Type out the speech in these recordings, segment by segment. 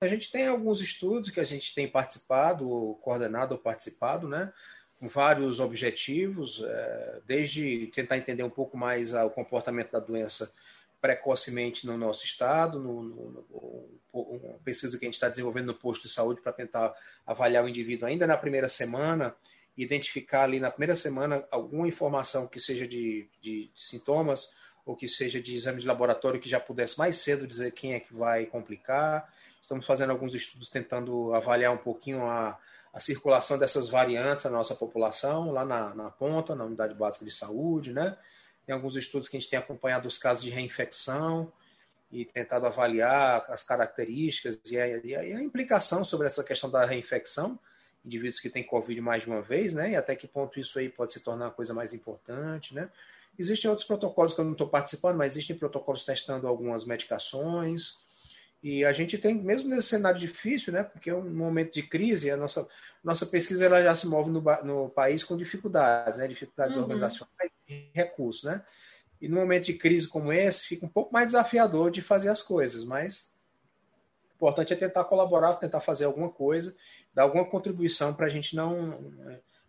A gente tem alguns estudos que a gente tem participado, coordenado ou participado, né? com vários objetivos, é, desde tentar entender um pouco mais o comportamento da doença precocemente no nosso estado, no, no, uma pesquisa que a gente está desenvolvendo no posto de saúde para tentar avaliar o indivíduo ainda na primeira semana, identificar ali na primeira semana alguma informação que seja de, de, de sintomas ou que seja de exame de laboratório que já pudesse mais cedo dizer quem é que vai complicar. Estamos fazendo alguns estudos tentando avaliar um pouquinho a, a circulação dessas variantes na nossa população, lá na, na ponta, na unidade básica de saúde, né? Tem alguns estudos que a gente tem acompanhado os casos de reinfecção e tentado avaliar as características e a, e a, implicação sobre essa questão da reinfecção, indivíduos que têm Covid mais de uma vez, né? E até que ponto isso aí pode se tornar uma coisa mais importante, né? Existem outros protocolos que eu não estou participando, mas existem protocolos testando algumas medicações, e a gente tem, mesmo nesse cenário difícil, né, porque é um momento de crise, a nossa, nossa pesquisa ela já se move no, no país com dificuldades, né, dificuldades uhum. organizacionais e recursos. Né? E no momento de crise como esse, fica um pouco mais desafiador de fazer as coisas, mas o importante é tentar colaborar, tentar fazer alguma coisa, dar alguma contribuição para a gente não.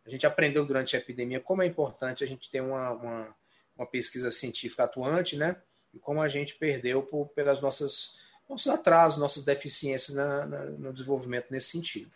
A gente aprendeu durante a epidemia como é importante a gente ter uma, uma, uma pesquisa científica atuante, né? E como a gente perdeu por, pelas nossas nossos atrasos, nossas deficiências na, na, no desenvolvimento nesse sentido.